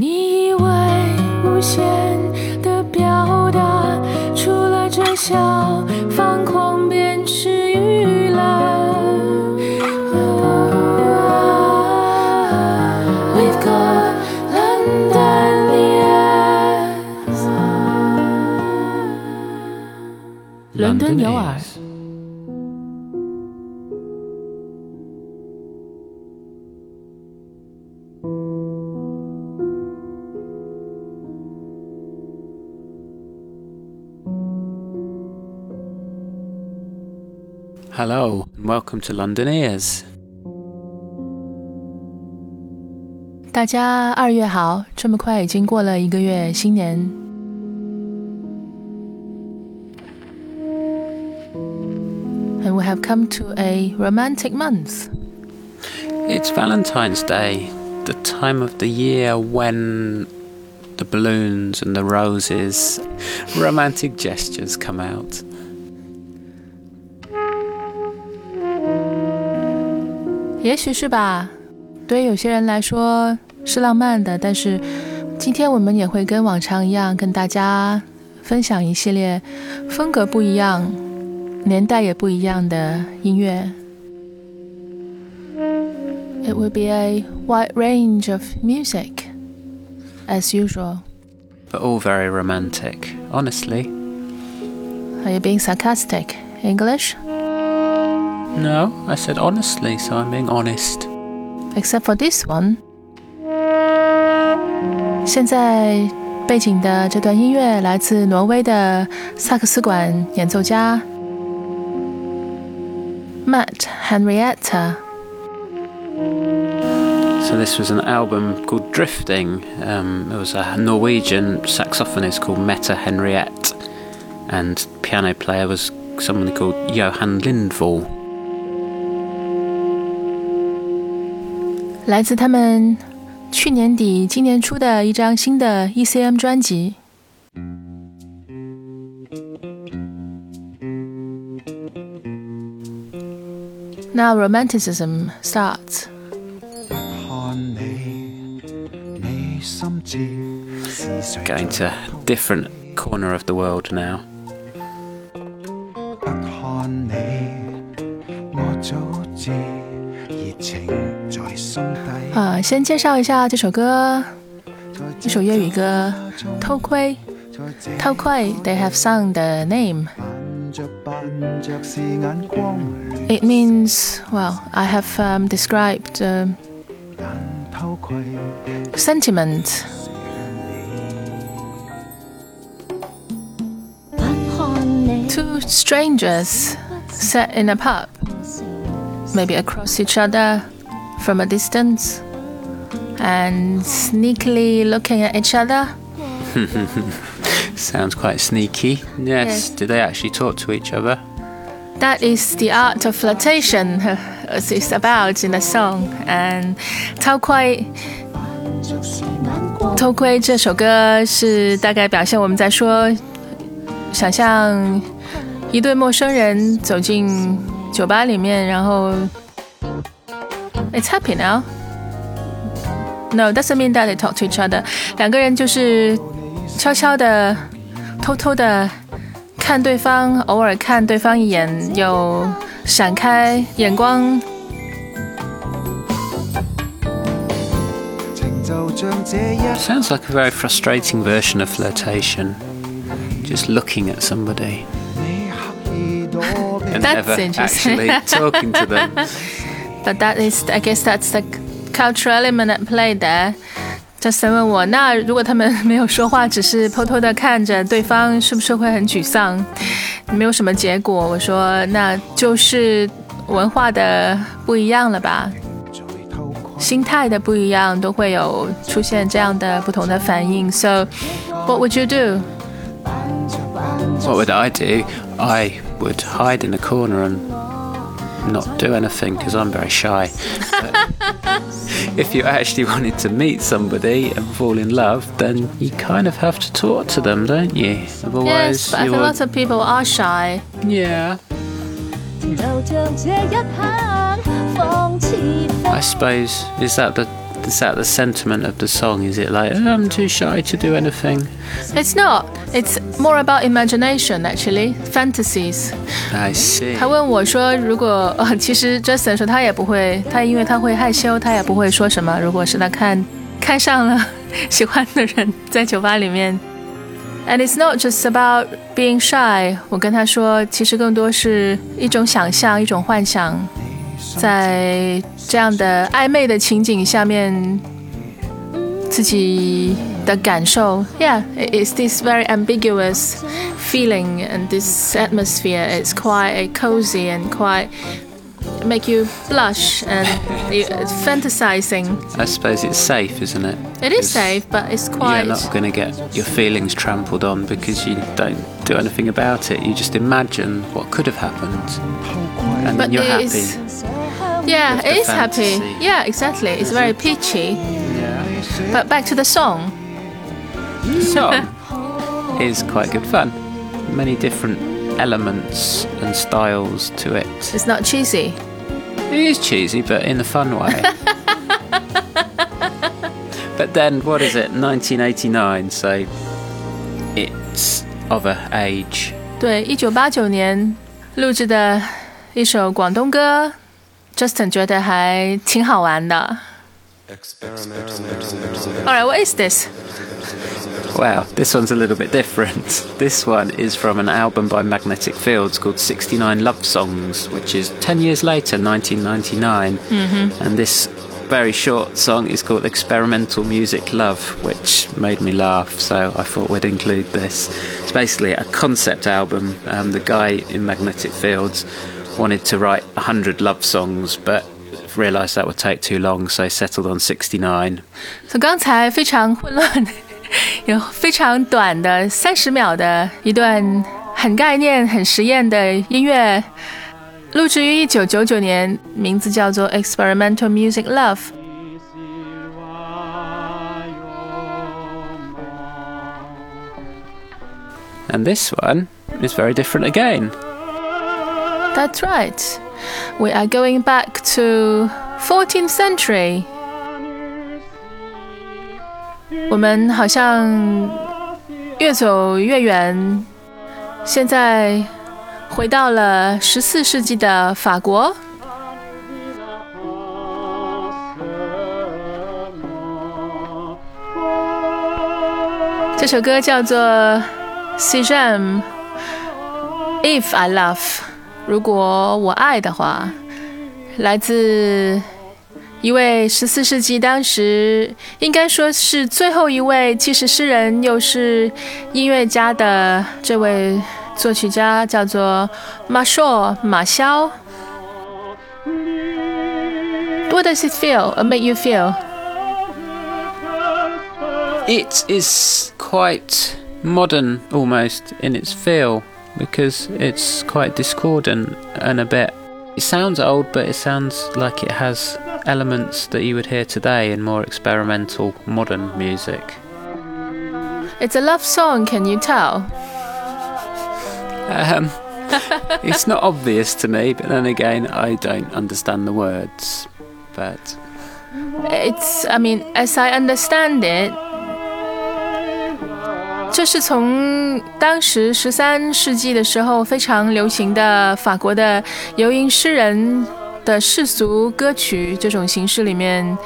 你以为无限的表达，除了这小方框便是娱乐。We've got London ears，伦敦牛耳。Hello, and welcome to London Ears. 大家二月好，这么快已经过了一个月，新年。And we have come to a romantic month. It's Valentine's Day, the time of the year when the balloons and the roses, romantic gestures come out. 也许是吧，对有些人来说是浪漫的，但是今天我们也会跟往常一样，跟大家分享一系列风格不一样、年代也不一样的音乐。It will be a wide range of music, as usual. But all very romantic, honestly. Are you being sarcastic? English? No, I said honestly, so I'm being honest. Except for this one. 现在背景的这段音乐来自挪威的萨克斯管演奏家 Mette Henriette. So this was an album called Drifting. There it was a Norwegian saxophonist called Mette Henriette, and piano player was someone called Johan Lindvall. 来自他们去年底、今年初的一张新的 ECM 专辑。Now romanticism starts. 看你，你心知是谁 Going to a different corner of the world now. 不看你，我早知 热情在心底。啊，先介绍一下这首歌，一一首粤语歌《偷窥》。偷窥，They have sung the name. 扮着扮着是眼光乱 It means, well, I have um, described uh, 偷窥， sentiment. 不看你 Two strangers sat in a pub, maybe across each other from a distance, and sneakily looking at each other. Sounds quite sneaky. Yes. Yes. Did they actually talk to each other? That is the art of flirtation, as it's about in the song. And 偷窥就是眼光。偷窥这首歌是大概表现我们在说，想象一对陌生人走进 酒吧里面，然后 It's happy now. No, doesn't mean that they talk to each other. 两个人就是悄悄的、偷偷的看对方，偶尔看对方一眼，有闪开眼光。情就像这一 Sounds like a very frustrating version of flirtation. Just looking at somebody 你刻意躲避 and That's never interesting. actually talking to them. But that is, I guess that's the cultural element at play there. Justin 问我，那如果他们没有说话，只是偷偷的看着对方，是不是会很沮丧？没有什么结果。我说，那就是文化的不一样了吧，在偷窥。心态的不一样，都会有出现这样的不同的反应。So, what would you do? What would I do? I would hide in a corner and not do anything because I'm very shy. if you actually wanted to meet somebody and fall in love, then you kind of have to talk to them, don't you? Otherwise, yes, but I think lots of people are shy. Yeah. I suppose is that the Is that the sentiment of the song? Is it like, oh, I'm too shy to do anything? It's not. It's more about imagination, actually, fantasies. I see. 他问我说：“如果呃，其实 Justin 说他也不会，他因为他会害羞，他也不会说什么。如果是他看看上了喜欢的人，在酒吧里面，and it's not just about being shy。我跟他说，其实更多是一种想象，一种幻想， 在这样的暧昧的情景下面，自己的感受。Yeah, it's this very ambiguous feeling and this atmosphere. It's quite cozy and quite make you blush and it's fantasizing. I suppose it's safe, isn't it? It is safe, but it's quite. You're not going to get your feelings trampled on because you don't do anything about it. You just imagine what could have happened, and But then you're happy. is- Yeah, it is is happy. Yeah, exactly. It's very peachy. But back to the song. The song is quite good fun. Many different elements and styles to it. It's not cheesy. It is cheesy, but in a fun way. but then, what is it? 1989, so it's of a age. 对，一九八九年录制的一首广东歌，Justin 觉得还挺好玩的。Alright, what is this? Wow, this one's a little bit different. This one is from an album by Magnetic Fields called 69 Love Songs, which is 10 years later, 1999. And this very short song is called Experimental Music Love, which made me laugh, so I thought we'd include this. It's basically a concept album. Um, the guy in Magnetic Fields wanted to write 100 love songs, but realised that would take too long, so settled on 69. 所以刚才非常混乱， 有非常短的三十秒的一段很概念、很实验的音乐，录制于一九九九年，名字叫做《Experimental Music Love》。 And this one is very different again. That's right. We are going back to 14th century. 我们好像越走越远，现在回到了十四世纪的法国。这首歌叫做《Si j'aime If I Love》，如果我爱的话，来自一位十四世纪当时应该说是最后一位，既是诗人又是音乐家的这位作曲家，叫做马硕马肖。What does it feel or make you feel? It is quite modern almost in its feel because it's quite discordant and a bit. It sounds old, but it sounds like it has elements that you would hear today in more experimental modern music. It's a love song, can you tell? Um, it's not obvious to me, but then again, I don't understand the words. But It's, I mean, as I understand it，这是从当时十三世纪的时候非常流行的法国的游吟诗人 的世俗歌曲这种形式里面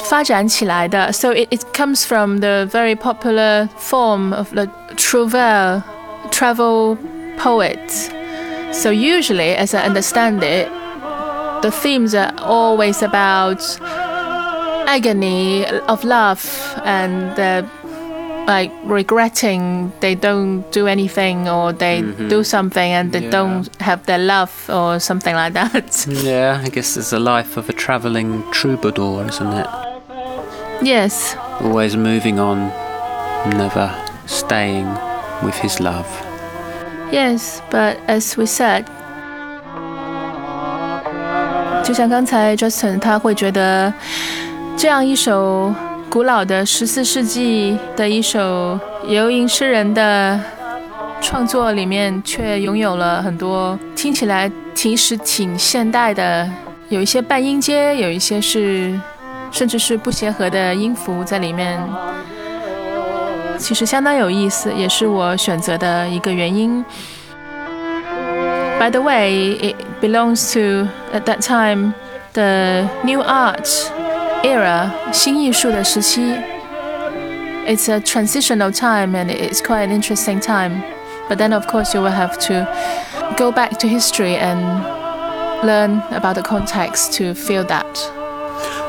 发展起来的。So it it comes from the very popular form of the troubadour, travel poet. So usually, as I understand it, the themes are always about agony of love and uh, like regretting they don't do anything or they do something and they Yeah. don't have their love or something like that. yeah, I guess it's the life of a travelling troubadour, isn't it? yes. Always moving on, never staying with his love. Yes, but as we said，就像刚才 Justin 他会觉得这样一首 古老的十四世纪的一首游吟诗人的创作里面，却拥有了很多听起来其实挺现代的，有一些半音阶，有一些是甚至是不协和的音符在里面，其实相当有意思，也是我选择的一个原因。By the way, it belongs to at that time the new art era 新艺术的时期。It's a transitional time and it's quite an interesting time. But then, of course, you will have to go back to history and learn about the context to feel that.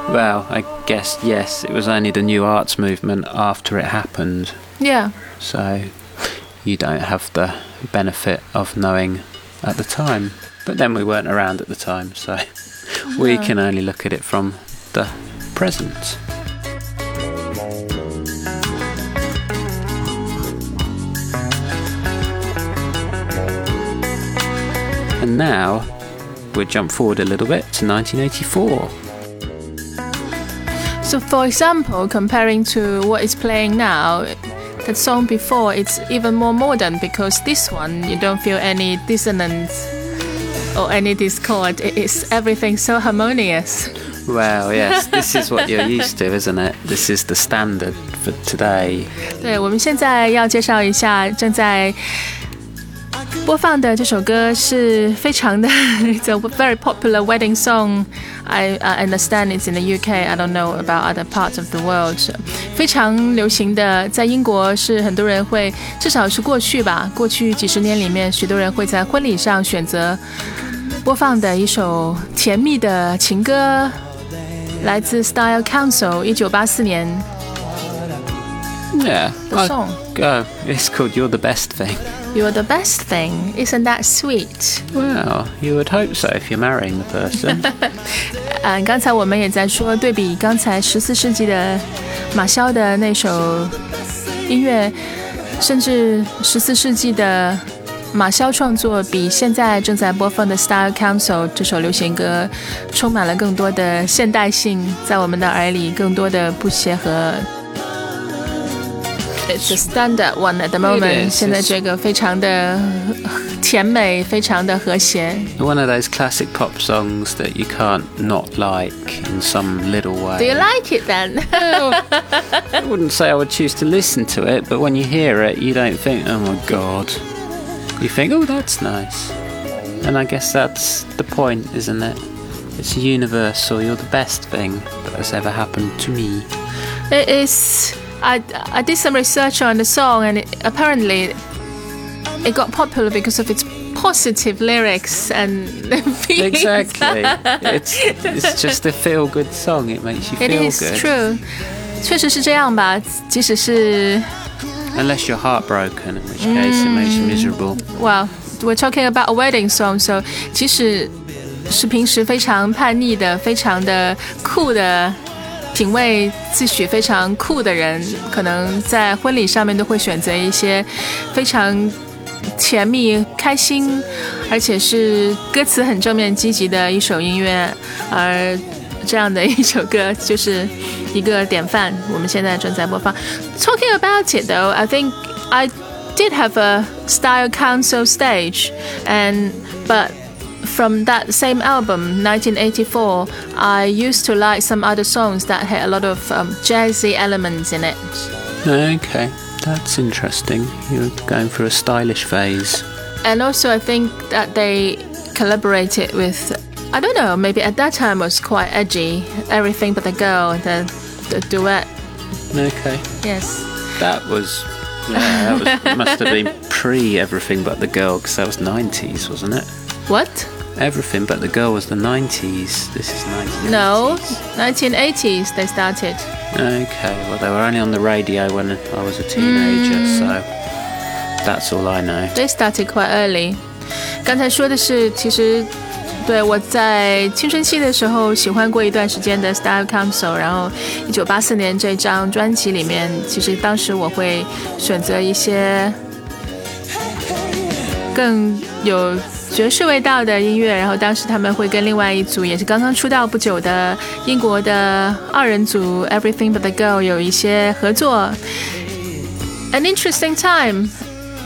Well, I guess yes, it was only the new arts movement after it happened, Yeah. so you don't have the benefit of knowing at the time. But then we weren't around at the time, so we No. can only look at it from the present. And now we'll jump forward a little bit to 1984. So, for example, comparing to what is playing now, that song before it's even more modern because this one you don't feel any dissonance or any discord. It is everything so harmonious. Well, yes, this is what you're used to, isn't it? This is the standard for today. 对，我们现在要介绍一下正在播放的这首歌是非常的，It's a very popular wedding song. I, I understand it's in the UK. I don't know about other parts of the world. 非常流行的，在英国是很多人会，至少是过去吧，过去几十年里面，许多人会在婚礼上选择播放的一首甜蜜的情歌， 来自 Style Council 一九八四年 Yeah. 的 I- song。 Go. It's called You're the Best Thing. You're the best thing, isn't that sweet? Well, you would hope so if you're marrying the person. 嗯，刚才我们也在说，对比刚才十四世纪的马肖的那首音乐，甚至十四世纪的 马肖创作，比现在正在播放的《Style Council》这首流行歌充满了更多的现代性，在我们的耳里更多的不协和。It's a standard one at the moment. is, 现在 it's- 这个非常的甜美，非常的和谐。 One of those classic pop songs that you can't not like in some little way. Do you like it then? I wouldn't say I would choose to listen to it, but when you hear it, you don't think, oh my god. You think, oh, that's nice. And I guess that's the point, isn't it? It's universal. You're the best thing that has ever happened to me. It is. I, I did some research on the song, and it, apparently, it got popular because of its positive lyrics and feelings. Exactly. it's it's just a feel good song. It makes you It feel is good. true. 确实是这样吧，即使是 Unless you're heartbroken, in which case it makes you miserable. well, we're talking about a wedding song, so 即使是平时非常叛逆的、非常的酷的。品味自诩非常酷的人，可能在婚礼上面都会选择一些非常甜蜜、开心，而且是歌词很正面、积极的一首音乐。而这样的一首歌就是 一个典范，我们现在正在播放。Talking about it though, I think I did have a style council stage, and but from that same album, 1984, I used to like some other songs that had a lot of um, jazzy elements in it. Okay, that's interesting. You're going through a stylish phase. And also, I think that they collaborated with, I don't know, maybe at that time was quite edgy. Everything but the girl, the, the duet. Okay, Yes. that was. Yeah, that was, must have been pre everything but the girl because that was 90s, wasn't it? What? Everything but the girl was the 90s. This is 1980s. No, 1980s they started. Okay, well, they were only on the radio when I was a teenager, so that's all I know. They started quite early. 刚才说的是，其实 对我在青春期的时候喜欢过一段时间的 Style Council，然后一九八四年这张专辑里面，其实当时我会选择一些更有爵士味道的音乐，然后当时他们会跟另外一组也是刚刚出道不久的英国的二人组 Everything But the Girl 有一些合作。An interesting time,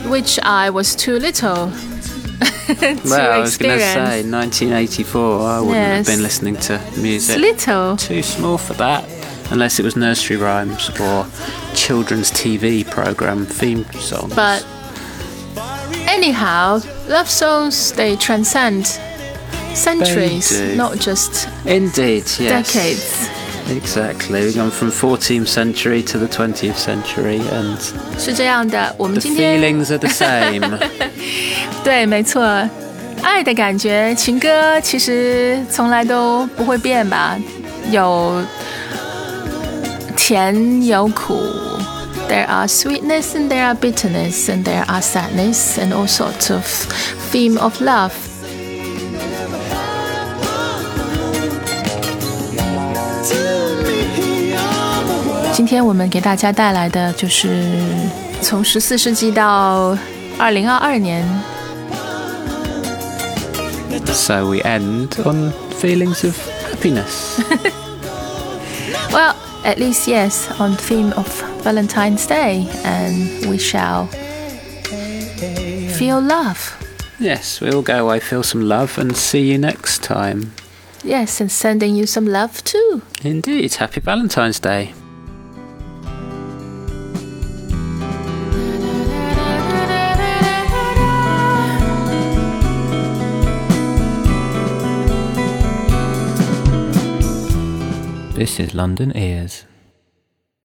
which I was too little Well, I was going to say 1984. I wouldn't have been listening to music. It's little. Too small for that, unless it was nursery rhymes or children's TV program theme songs. But anyhow, love songs they transcend centuries, not just indeed, yes, decades. Exactly. We've gone from 14th century to the 20th century, and 是这样的，我们 the 今天 feelings are the same. 对，没错，爱的感觉，情歌其实从来都不会变吧，有甜有苦。There are sweetness and there are bitterness and there are sadness and all sorts of theme of love. 天我们给大家带来的就是从十四世纪到二零二二年 so we end on feelings of happiness. Well, at least yes, on theme of Valentine's Day, and we shall feel love. yes, we'll go away, feel some love, and see you next time. Yes, and sending you some love too. Indeed. Happy Valentine's Day. This is London Ears.